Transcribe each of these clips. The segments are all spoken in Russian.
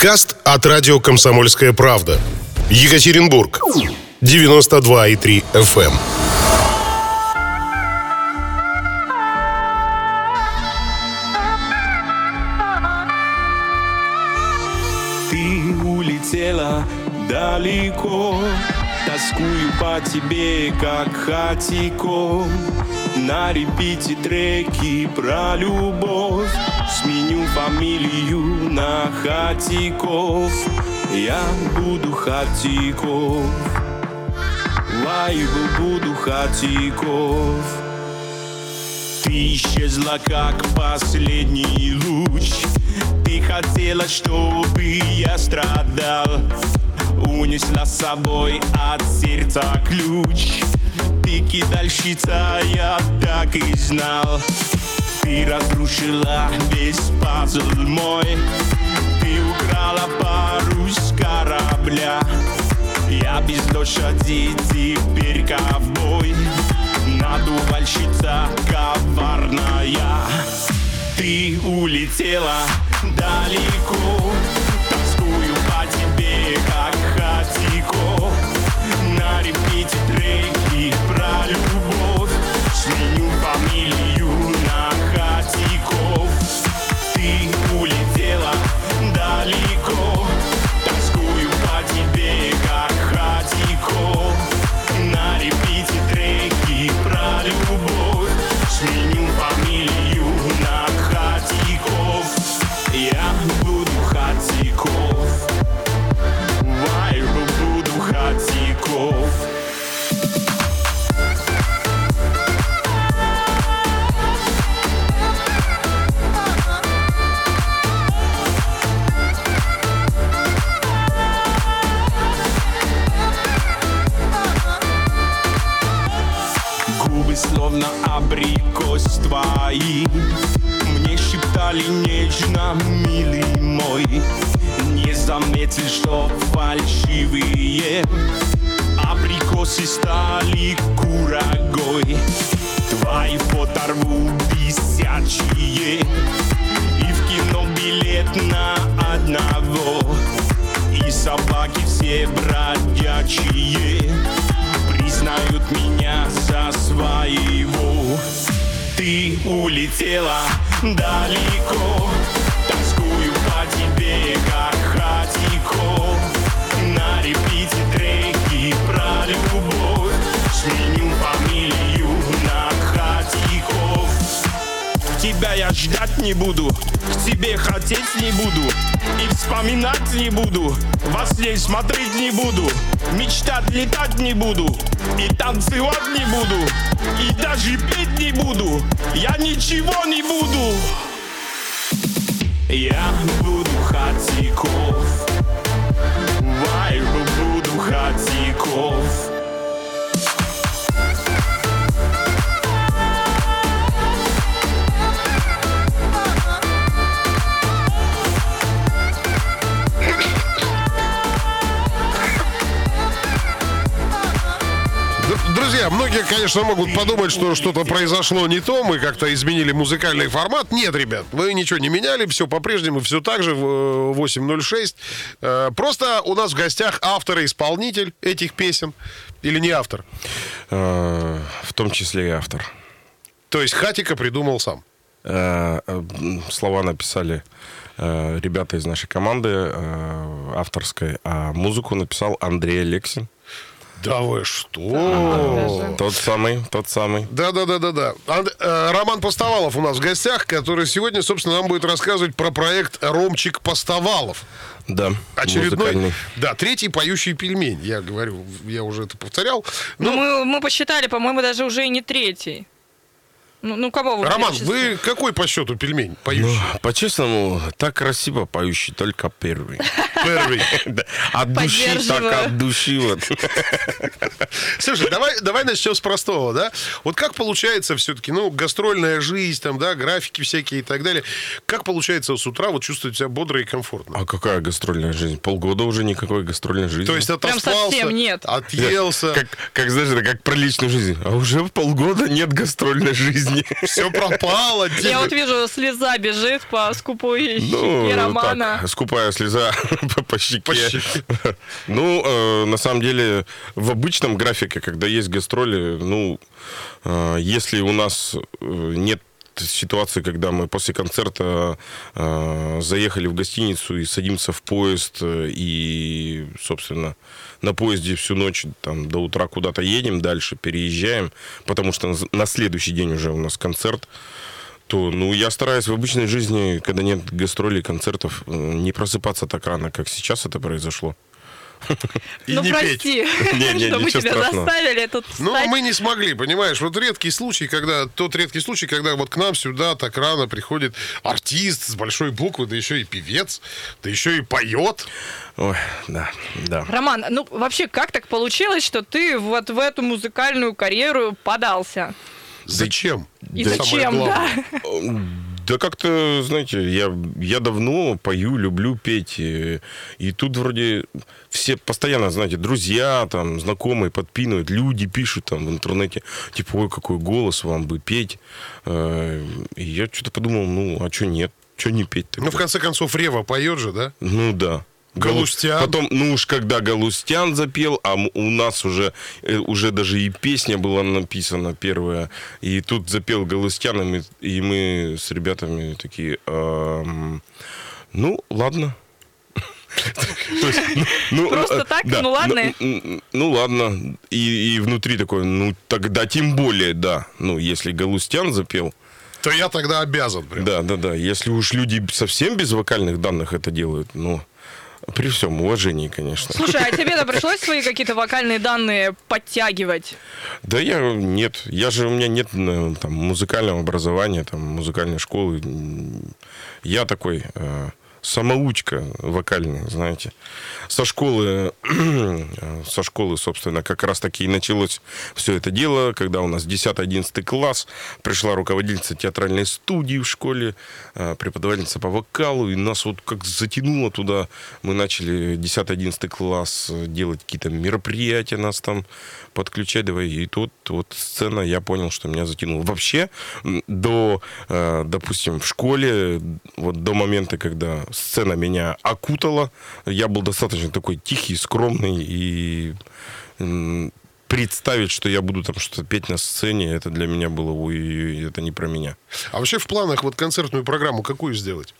Подкаст от радио «Комсомольская правда». Екатеринбург. 92,3 FM. Ты улетела далеко Тоскую по тебе, как хатиком На репите треки про любовь. Сменю фамилию на Хатиков. Я буду Хатиков. Лайбу буду Хатиков. Ты исчезла, как последний луч. Ты хотела, чтобы я страдал. Унесла с собой от сердца ключ Ты кидальщица, я так и знал. Ты разрушила весь пазл мой. Ты украла пару с корабля. Я без лошади теперь ковбой. Надувальщица коварная. Ты улетела далеко Мне шептали нежно, милый мой. Не заметил, что фальшивые Абрикосы стали курагой. Твои фото рву висячие И в кино билет на одного. И собаки все бродячие Признают меня за своего Ты улетела далеко. Тоскую по тебе, как хатико На репите треки про любовь. Сменю фамилию на хатиков. Тебя я ждать не буду, к тебе хотеть не буду. И вспоминать не буду, во сне смотреть не буду Мечтать летать не буду, и танцевать не буду И даже петь не буду, я ничего не буду. Я буду хатиков. Вайбу буду хатиков Друзья, многие, конечно, могут подумать, что что-то произошло не то, мы как-то изменили музыкальный формат. Нет, ребят, вы ничего не меняли, все по-прежнему, все так же, в, э, 8.06. Э, Просто у нас в гостях автор и исполнитель этих песен. Или не автор? Э, В том числе и автор. То есть Хатика придумал сам. Слова написали ребята из нашей команды авторской, а музыку написал Андрей Алексин. Да вы что? Тот самый, тот самый. Да, да, да, да, да. Анд- э, Роман Постовалов у нас в гостях, который сегодня, собственно, нам будет рассказывать про проект Ромчик Постовалов. Да, Очередной, музыкальный. да, третий поющий пельмень. Я говорю, я уже это повторял. Ну, Ну, мы, мы посчитали, по-моему, даже уже и не третий. Ну, ну кого вы Роман, вы какой по счету пельмень поющий? Ну, по-честному, так красиво поющий только первый. Первый. От души, так от души. Вот. Слушай, давай, давай начнем с простого, да? Вот как получается все-таки, ну, гастрольная жизнь, там, да, графики всякие и так далее. Как получается с утра вот чувствовать себя бодро и комфортно? А какая гастрольная жизнь? Полгода уже никакой гастрольной жизни. То есть отоспался, совсем нет. отъелся. Как, как, знаешь, это как про личную жизнь. А уже полгода нет гастрольной жизни. Жизни. Все пропало. Я вот вижу, слеза бежит по скупой щеке Романа. Ну, так, скупая слеза по, по щеке. По щеке. Ну, э, на самом деле, в обычном графике, когда есть гастроли, ну, э, если у нас э, нет ситуации, когда мы после концерта э, заехали в гостиницу и садимся в поезд э, и, собственно, на поезде всю ночь там до утра куда-то едем дальше, переезжаем, потому что на- следующий день уже у нас концерт, то, ну, я стараюсь в обычной жизни, когда нет гастролей, концертов, э, не просыпаться так рано, как сейчас это произошло. И ну не петь. прости, Не, не, что мы тебя страшного. заставили тут Ну, встать. мы не смогли, понимаешь, вот редкий случай, когда, тот редкий случай, когда вот к нам сюда так рано приходит артист с большой буквы, да еще и певец, да еще и поет. Ой, да, да. Роман, ну вообще как так получилось, что ты вот в эту музыкальную карьеру подался? Зачем? И Да зачем, да? Да как-то, знаете, я, я давно пою, люблю петь. И, и тут вроде все постоянно, знаете, друзья, там, знакомые подпинывают, люди пишут там в интернете, типа, ой, какой голос вам бы петь. Э, И я что-то подумал, ну, а что нет? Что не петь Ну, в конце концов, Рева поет же, да? Ну да. Галустян. Потом, ну уж когда Галустян запел, а у нас уже, э, уже даже и песня была написана первая, и тут запел Галустян, и мы, и мы с ребятами такие, «Ам, ну ладно. Ну, ну, Просто э, так? Ну, ладно? Ну ладно. И, внутри такой, ну тогда тем более, да. Ну, если Галустян запел, То я тогда обязан. Прям. да, да, да. Если уж люди совсем без вокальных данных это делают, ну, при всем уважении, конечно. Слушай, а тебе-то пришлось свои какие-то вокальные данные подтягивать? Да я нет, я же у меня нет э, там музыкального образования, там музыкальной школы. Я такой э, самоучка вокальный, знаете. Со школы, со школы, собственно, как раз таки и началось все это дело, когда у нас 10-11 класс, пришла руководительница театральной студии в школе, э, преподавательница по вокалу, и нас вот как затянуло туда. Мы начали 10-11 класс э, делать какие-то мероприятия, нас там подключать давай. И тут вот сцена, я понял, что меня затянуло. Вообще, до, э, допустим, в школе, вот до момента, когда сцена меня окутала, я был достаточно такой тихий, скромный и представить, что я буду там что-то петь на сцене, это для меня было, ой, это не про меня. А вообще в планах вот концертную программу какую сделать?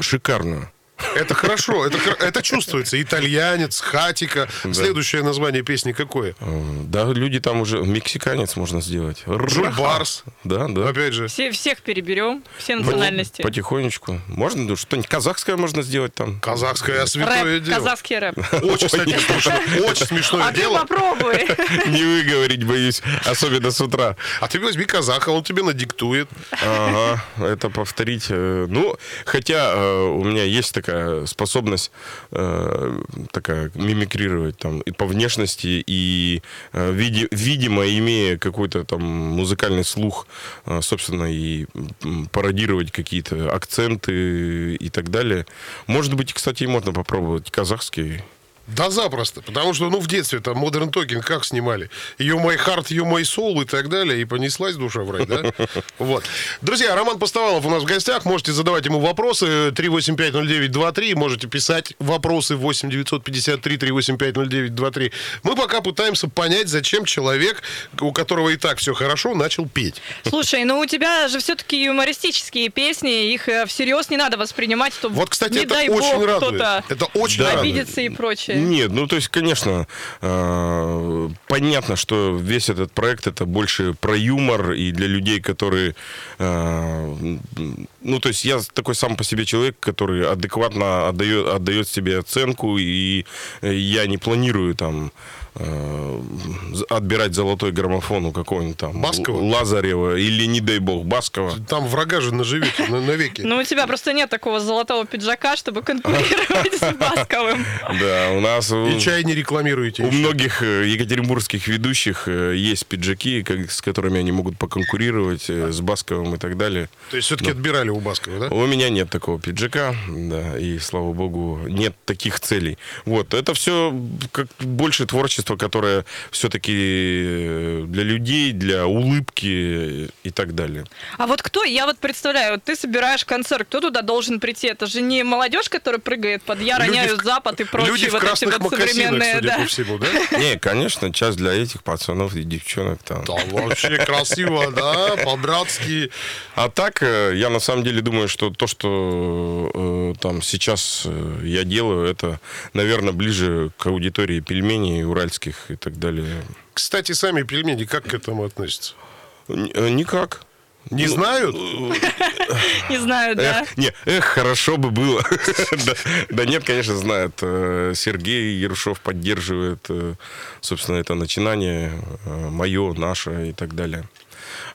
Шикарно. Это хорошо, это, это чувствуется. Итальянец, хатика. Следующее название песни какое? Э, Да, люди там уже... Мексиканец можно сделать. Джульбарс. Да, да. Опять же. Все, всех переберем, все Поти- национальности. Потихонечку. Можно ну, что-нибудь казахское можно сделать там. Казахское святое Рэп, дело. казахский рэп. Очень, кстати, смешно. Очень смешное А ты дело. попробуй. Не выговорить боюсь, особенно с утра. А ты возьми казаха, он тебе надиктует. Ага, это повторить. э, Ну, хотя э, у меня есть такая способность э, такая мимикрировать там и по внешности, и э, види- видимо, имея какой-то там музыкальный слух, э, собственно, и пародировать какие-то акценты и так далее. Может быть, кстати, и можно попробовать казахский. Да запросто, потому что, ну, в детстве там Modern Talking как снимали? You My Heart, You My Soul и так далее, и понеслась душа в рай, да? Вот. Друзья, Роман Постовалов у нас в гостях, можете задавать ему вопросы, 3850923, можете писать вопросы 8953-3850923. Мы пока пытаемся понять, зачем человек, у которого и так все хорошо, начал петь. Слушай, ну у тебя же все-таки юмористические песни, их э, всерьез не надо воспринимать, чтобы, Вот, кстати, не это дай очень бог, кто-то Это очень Да. радует. обидится и прочее. Нет, ну то есть, конечно, э, понятно, что весь этот проект это больше про юмор и для людей, которые, э, ну то есть я такой сам по себе человек, который адекватно отдает, отдает себе оценку и я не планирую там э, отбирать золотой граммофон у какого-нибудь там Баскова? Лазарева или, не дай бог, Баскова. Там врага же наживете на- навеки. Ну, у тебя просто нет такого золотого пиджака, чтобы конкурировать с Басковым. Да, у нас... И чай не рекламируете. У многих э, екатеринбургских ведущих э, есть пиджаки, с которыми они могут поконкурировать э, с Басковым и так далее. То есть все-таки отбирали у Баскова, да? У меня нет такого пиджака, да, и слава богу, нет таких целей. Вот, это все как больше творчество творчество, которое все-таки для людей, для улыбки и так далее. А вот кто, я вот представляю, вот ты собираешь концерт, кто туда должен прийти? Это же не молодежь, которая прыгает под «Я Люди роняю в- Запад» и прочие Люди в вот эти вот современные, судя да. по всему, да? Не, конечно, час для этих пацанов и девчонок там. Там вообще красиво, да, по-братски. А так, э, я на самом деле думаю, что то, что э, там сейчас э, я делаю, это, наверное, ближе к аудитории пельменей уральских и так далее. Кстати, сами пельмени как к этому относятся? Н- э, Никак. Не Ну, знают? Не знаю, да. Эх, не, эх, хорошо бы было. Да- нет, конечно, знают. Э, Сергей Ерушов поддерживает, э, собственно, это начинание мое, наше и так далее.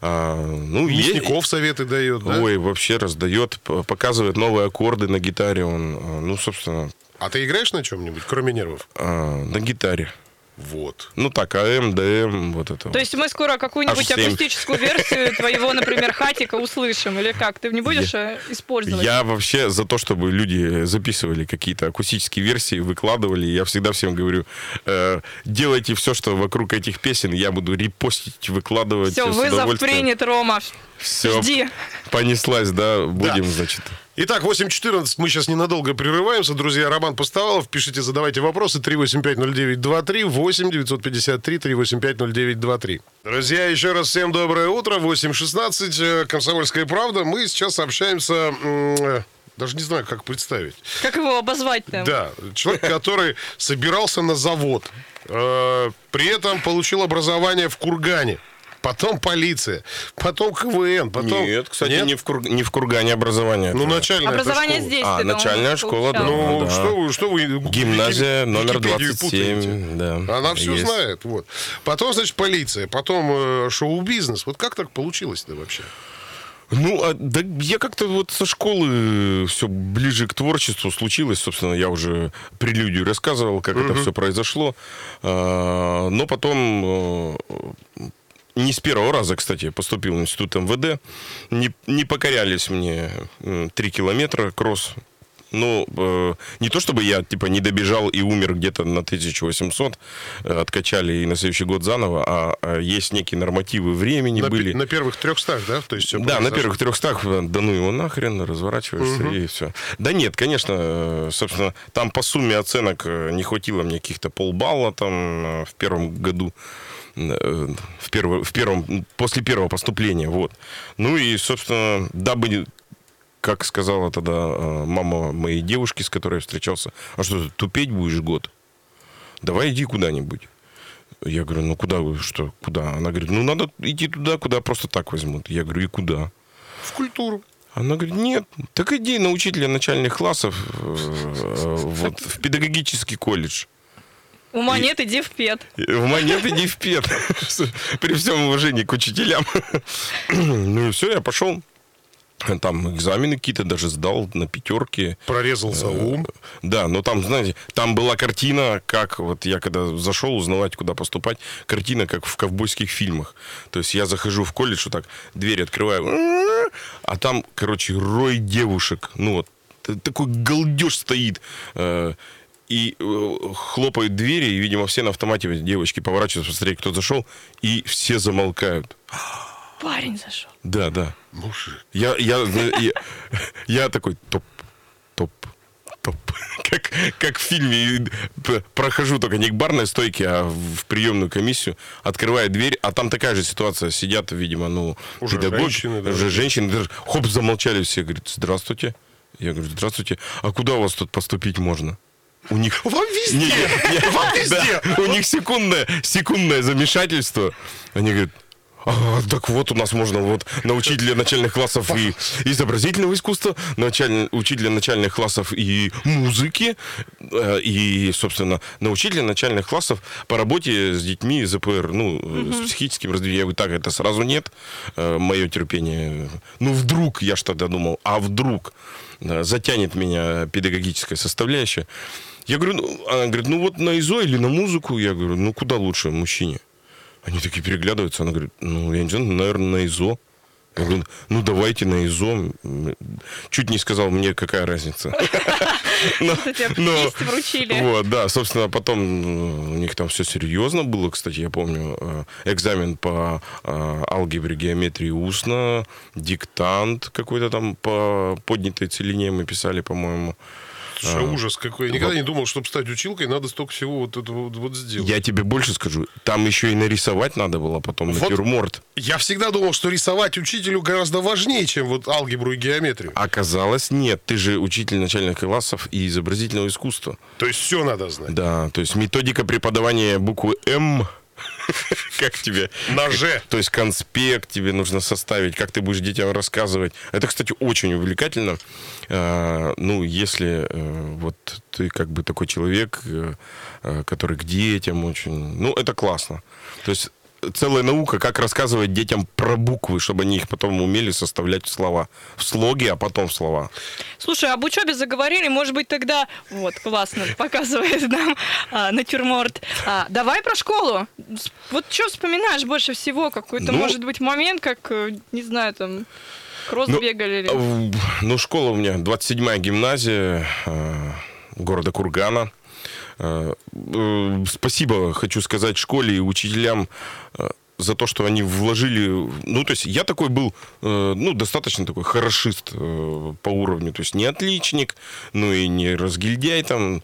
А, Ну, есть- Мясников советы дает, да? Ой, вообще раздает, показывает новые аккорды на гитаре. Он, э, ну, собственно, А ты играешь на чем-нибудь, кроме нервов? э, на гитаре. Вот. Ну так, АМ, ДМ, вот это. То есть мы скоро какую-нибудь H7. акустическую версию твоего, например, хатика услышим, или как? Ты не будешь э, использовать? Я вообще за то, чтобы люди записывали какие-то акустические версии, выкладывали. Я всегда всем говорю, э, делайте все, что вокруг этих песен, я буду репостить, выкладывать. Все, вызов принят, Рома. Всё, Жди. понеслась, да, будем, значит. Итак, 8.14, мы сейчас ненадолго прерываемся. Друзья, Роман Постовалов, пишите, задавайте вопросы. 3850923, 8 953 3850923. Друзья, еще раз всем доброе утро. 8.16, э, Комсомольская правда. Мы сейчас общаемся... э, Даже не знаю, как представить. Как его обозвать-то? Да, человек, который собирался на завод, э, при этом получил образование в Кургане, потом полиция, потом КВН, потом... Нет, кстати, Нет? Не, в Кур- не в Кургане образование. Ну, начальная Образование школа. здесь А, да, начальная школа, получал. Ну, да. что вы, что вы... Гимназия номер Википедию 27, путаете? да. Она все есть. знает, вот. Потом, значит, полиция, потом э, шоу-бизнес. Вот как так получилось-то вообще? Ну, а, да я как-то вот со школы все ближе к творчеству случилось. Собственно, я уже прелюдию рассказывал, как это все произошло. А, но потом э, не с первого раза, кстати, поступил в институт МВД. Не, не покорялись мне м, три километра кросс. Ну, э, не то чтобы я, типа, не добежал и умер где-то на 1800, э, откачали и на следующий год заново, а, а есть некие нормативы времени На, были. на первых трехстах, да? То есть всё Да, на первых трехстах, э, да ну его нахрен, разворачиваешься и все. Да нет, конечно, э, собственно, там по сумме оценок э, не хватило мне каких-то полбалла там в первом году, в, перво- в первом, после первого поступления, вот. Ну и, собственно, дабы как сказала тогда э, мама моей девушки, с которой я встречался, а что ты тупеть будешь год? Давай иди куда-нибудь. Я говорю, ну куда вы, что, куда? Она говорит, ну надо идти туда, куда просто так возьмут. Я говорю, и куда? В культуру. Она говорит, нет, так иди на учителя начальных классов э, э, вот, в педагогический колледж. Ума И- нет, иди в пед. В монет иди в пет. При всем уважении к учителям. Ну и все, я пошел. Там экзамены какие-то даже сдал на пятерке. Прорезался ум. Да, но там, знаете, там была картина, как вот я когда зашел узнавать, куда поступать, картина, как в ковбойских фильмах. То есть я захожу в колледж, вот так, дверь открываю, а там, короче, рой девушек. Ну вот, такой галдеж стоит. И э, хлопают двери, и, видимо, все на автомате, девочки поворачиваются, посмотреть, кто зашел, и все замолкают. Парень зашел. Да, да. Мужик. Я, я, я, я такой топ, топ, топ. Как, как в фильме прохожу только не к барной стойке, а в приемную комиссию, открываю дверь, а там такая же ситуация. Сидят, видимо, ну, Уже педагоги, женщины, да. уже женщины, даже, хоп, замолчали все, говорят, здравствуйте. Я говорю, здравствуйте, а куда у вас тут поступить можно? У них... Вам везде! Не, не, не, Вам везде! да, у них секундное, секундное замешательство. Они говорят, «А, так вот у нас можно вот на учителя начальных классов и изобразительного искусства, началь- учителя начальных классов и музыки, э, и, собственно, на учителя начальных классов по работе с детьми ЗПР, ну, э, с психическим раздвижением. Я говорю, так, это сразу нет, мое терпение. Ну, вдруг, я ж тогда думал, а вдруг э, затянет меня педагогическая составляющая. Я говорю, ну, она говорит, ну вот на ИЗО или на музыку? Я говорю, ну куда лучше мужчине? Они такие переглядываются, она говорит, ну я не знаю, наверное, на ИЗО. Я говорю, ну давайте на ИЗО. Чуть не сказал мне, какая разница. Но- тебе но- вручили. Вот, да, собственно, потом э, у них там все серьезно было, кстати, я помню, э, экзамен по э, алгебре, геометрии устно, диктант какой-то там по поднятой целине мы писали, по-моему. Слушай, ужас какой. Я никогда не думал, чтобы стать училкой, надо столько всего вот это вот, вот сделать. Я тебе больше скажу, там еще и нарисовать надо было потом Вот. натюрморт. Я всегда думал, что рисовать учителю гораздо важнее, чем вот алгебру и геометрию. Оказалось, нет, ты же учитель начальных классов и изобразительного искусства. То есть все надо знать. Да, то есть методика преподавания буквы М, как тебе? На «Ж». То есть конспект тебе нужно составить, как ты будешь детям рассказывать. Это, кстати, очень увлекательно. Э, Ну, если э, вот ты как бы такой человек, э, э, который к детям очень... Ну, это классно. То есть целая наука, как рассказывать детям про буквы, чтобы они их потом умели составлять в слова. В слоге, а потом в слова. Слушай, об учебе заговорили, может быть, тогда... Вот, классно, показывает нам а, натюрморт. А, давай про школу. Вот что вспоминаешь больше всего? Какой-то, Ну- может быть, момент, как, э, не знаю, там, кросс Ну, бегали? или- Ну, школа у меня 27-я гимназия э, города Кургана. Э, э, Спасибо, хочу сказать, школе и учителям э, за то, что они вложили... Ну, то есть я такой был, ну, достаточно такой хорошист по уровню. То есть не отличник, ну и не разгильдяй там.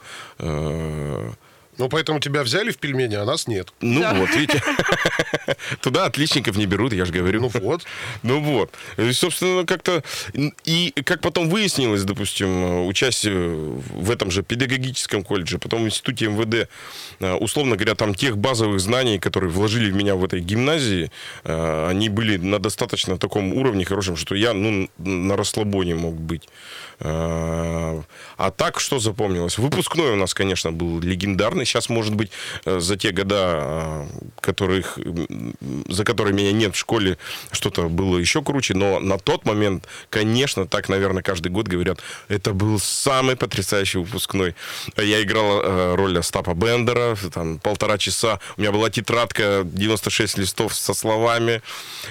Ну, поэтому тебя взяли в пельмени, а нас нет. Ну, Да. вот, видите. Туда отличников не берут, я же говорю. Ну вот. Ну вот. И, собственно, как-то... И как потом выяснилось, допустим, участие в этом же педагогическом колледже, потом в институте МВД, э, условно говоря, там тех базовых знаний, которые вложили в меня в этой гимназии, э, они были на достаточно таком уровне хорошем, что я, ну, на расслабоне мог быть. Э, А так, что запомнилось? Выпускной у нас, конечно, был легендарный. Сейчас, может быть, э, за те года, э, которых, за которые меня нет в школе, что-то было еще круче. Но на тот момент, конечно, так, наверное, каждый год говорят, это был самый потрясающий выпускной. Я играл э, роль Остапа Бендера, там полтора часа. У меня была тетрадка, 96 листов со словами.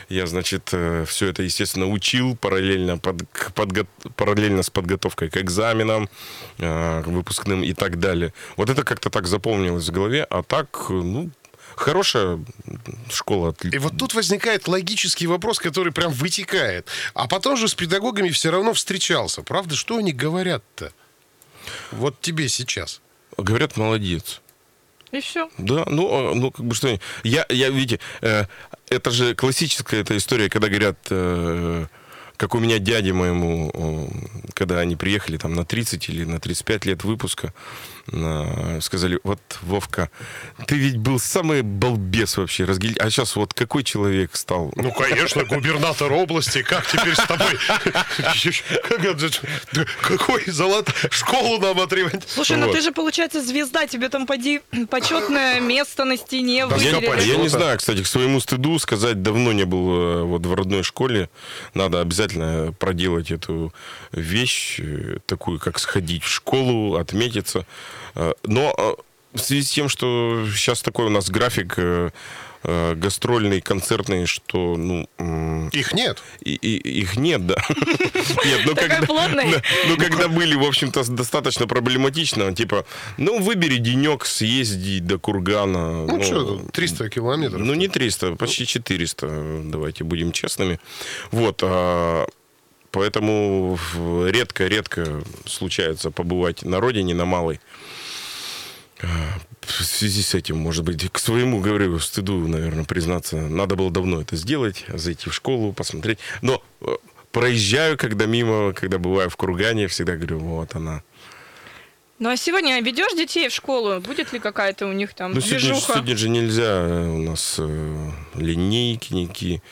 Я, значит, все это, естественно, учил параллельно, под, подго- параллельно с подготовкой к экзаменам, выпускным и так далее. Вот это как-то так запомнилось в голове. А так, ну, хорошая школа. И вот тут возникает логический вопрос, который прям вытекает. А потом же с педагогами все равно встречался. Правда, что они говорят-то? Вот тебе сейчас. Говорят, молодец. И все. Да, ну, а, ну как бы что... Я, я видите, э, это же классическая эта история, когда говорят, э, как у меня дяде моему, э, когда они приехали там на 30 или на 35 лет выпуска, э, сказали, вот, Вовка, ты ведь был самый балбес вообще, разгиль... а сейчас вот какой человек стал? Ну, конечно, губернатор области. Как теперь с тобой? Какой золот школу нам отремонтировать? Слушай, ну ты же, получается, звезда. Тебе там поди почетное место на стене выделили. я не знаю, кстати, к своему стыду сказать, давно не был э, вот в родной школе. Надо обязательно проделать эту вещь, э, такую, как сходить в школу, отметиться. Э, Но э, в связи с тем, что сейчас такой у нас график э, гастрольный, концертный, что, ну, Их нет. и- и- их нет, да. Нет, ну когда, да, ну когда были, в общем-то, достаточно проблематично, типа, ну выбери денек, съезди до Кургана. Ну, что тут, 300 километров. Ну, не 300, почти 400, давайте будем честными. Вот, а, поэтому редко-редко случается побывать на родине, на малой. А, В связи с этим, может быть, к своему, говорю, стыду, наверное, признаться, надо было давно это сделать, зайти в школу, посмотреть. Но э, проезжаю, когда мимо, когда бываю в Кургане, всегда говорю, вот она. Ну а сегодня ведешь детей в школу? Будет ли какая-то у них там Ну, сегодня, движуха? сегодня же нельзя э, у нас э, линейки никакие.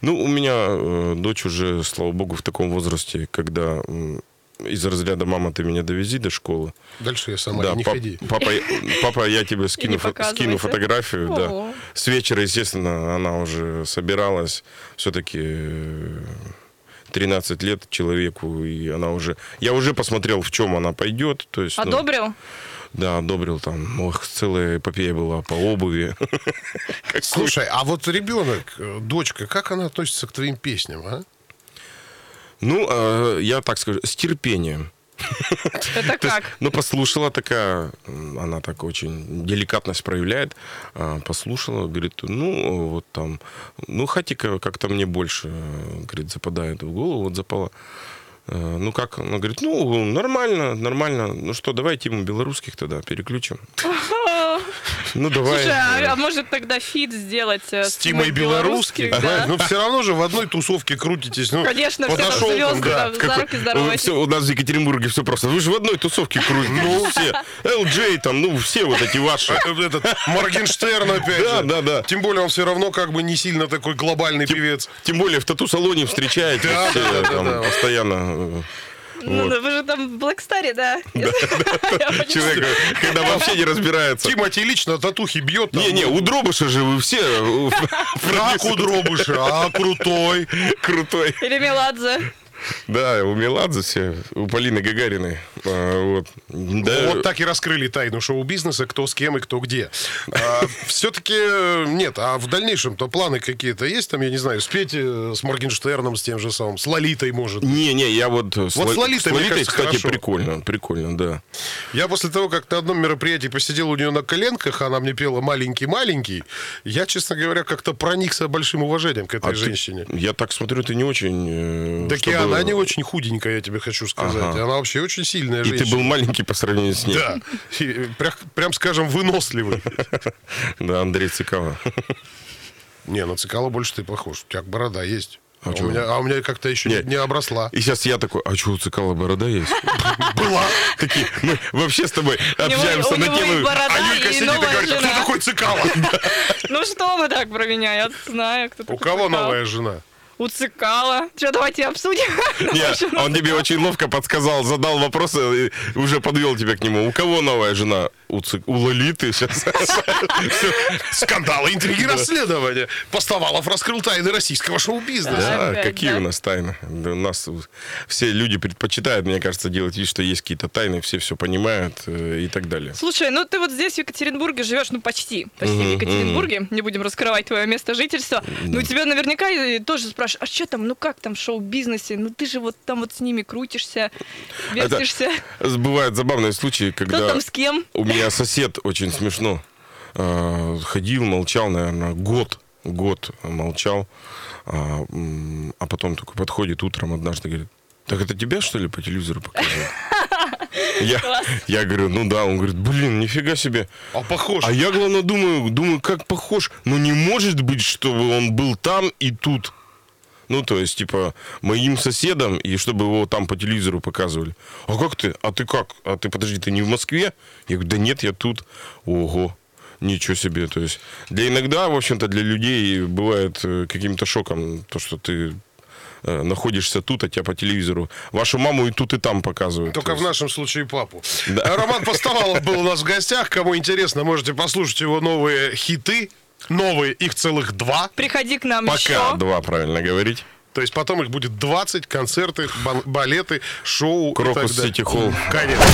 Ну, у меня э, дочь уже, слава богу, в таком возрасте, когда м, из разряда «мама, ты меня довези до школы». Дальше я сама да, не пап- ходи. папа, папа, я тебе скину, фо- скину фотографию. Да. С вечера, естественно, она уже собиралась. Все-таки 13 лет человеку, и она уже... Я уже посмотрел, в чем она пойдет. То есть, ну, Одобрил? Да, одобрил там. Ох, целая эпопея была по обуви. Слушай, а вот ребенок, э, дочка, как она относится к твоим песням, а? Ну, э, я так скажу, с терпением. Это как? Ну, послушала такая, она так очень деликатность проявляет. а, Послушала, говорит, ну, вот там, ну, хатика как-то мне больше, говорит, западает в голову, вот запала. Э, Ну, как? Она говорит, ну, нормально, нормально. Ну что, давай тему белорусских тогда переключим. Ну, давай. Слушай, а, а может тогда feat сделать э, С Тимой Белорусских, да? знаешь, ну все равно же в одной тусовке крутитесь. Ну, Конечно, все там подошел звезды, да. там, за Какой- руки здоровайтесь. всё, у нас в Екатеринбурге все просто. Вы же в одной тусовке крутите. Ну, все. Элджей там, ну, все вот эти ваши. Э, Этот Моргенштерн опять Да, да, да. Тем более он все равно как бы не сильно такой глобальный певец. Тем более в тату-салоне встречаете Да, все да, да, там да. постоянно. Ну, вот. ну, вы же там в Блэкстаре, да? Человек, когда вообще не разбирается. Тимати лично татухи бьет. Не-не, ну, у Дробыша же вы все э, Как у Дробыша, а крутой. крутой. Или Меладзе. Да, у Меладзе все, у Полины Гагариной. А, Вот. Да, Вот так и раскрыли тайну шоу-бизнеса, кто с кем и кто где. все-таки нет, а в дальнейшем-то планы какие-то есть там, я не знаю, спеть э, с Моргенштерном, с тем же самым, с Лолитой, может. Не-не, я вот... с Вот с Ло- Лолитой, мне кажется, кстати, хорошо. прикольно, прикольно, да. Я после того, как на одном мероприятии посидел у нее на коленках, она мне пела «маленький-маленький», я, честно говоря, как-то проникся большим уважением к этой А ты- женщине. я так смотрю, ты не очень... э, Так и чтобы- она не очень худенькая, я тебе хочу сказать. Ага. Она вообще очень сильная И женщина. ты был маленький по сравнению с ней. Да. И прям, прям скажем, выносливый. Да, Андрей Цикало. Не, на Цикало больше ты похож. У тебя борода есть. А, А у, меня, а у меня как-то еще не, Не. обросла. И сейчас я такой, а что, у Цикала борода есть? Была. Такие, мы вообще с тобой У общаемся у на и тему... А Юлька и сидит и говорит, а кто такой Цикало? Ну что вы так про меня? Я знаю, кто У такой кого Цикало. новая жена? У Цикала. Что, давайте обсудим? Нет, он тебе очень ловко подсказал, задал вопрос и уже подвел тебя к нему. У кого новая жена? У, Ци- у Лолиты сейчас. Скандалы, интриги, расследования. Постовалов раскрыл тайны российского шоу-бизнеса. Да, какие у нас тайны? У нас все люди предпочитают, мне кажется, делать вид, что есть какие-то тайны, все все понимают э, и так далее. Слушай, ну ты вот здесь в Екатеринбурге живешь, ну почти, почти в Екатеринбурге, не будем раскрывать твое место жительства. Ну тебя наверняка тоже спрашивают, а что там, ну как там в шоу-бизнесе? Ну ты же вот там вот с ними крутишься, вертишься. Бывают забавные случаи, Кто когда там с кем? у меня сосед очень смешно э, ходил, молчал, наверное, год, год молчал, а, а потом такой подходит утром однажды говорит, так это тебя что ли по телевизору показывают? Я, я говорю, ну да, он говорит, блин, нифига себе. А похож. А я, главное, думаю, думаю, как похож. Но не может быть, чтобы он был там и тут. Ну, то есть, типа, моим соседом, и чтобы его там по телевизору показывали. А как ты? А ты как? А ты, подожди, ты не в Москве? Я говорю, да нет, я тут. Ого. Ничего себе. То есть, для иногда, в общем-то, для людей бывает э, каким-то шоком то, что ты э, находишься тут, а тебя по телевизору. Вашу маму и тут, и там показывают. Только То в нашем случае папу. А Роман Постовалов был у нас в гостях. Кому интересно, можете послушать его новые хиты. Новые, их целых два. Приходи к нам Пока еще. два, правильно говорить. То есть потом их будет 20, концерты, бал- балеты, шоу Крокус и так далее. Сити Холл. Конечно.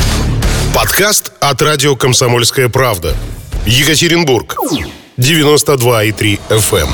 Подкаст от радио «Комсомольская правда». Екатеринбург. 92,3 FM.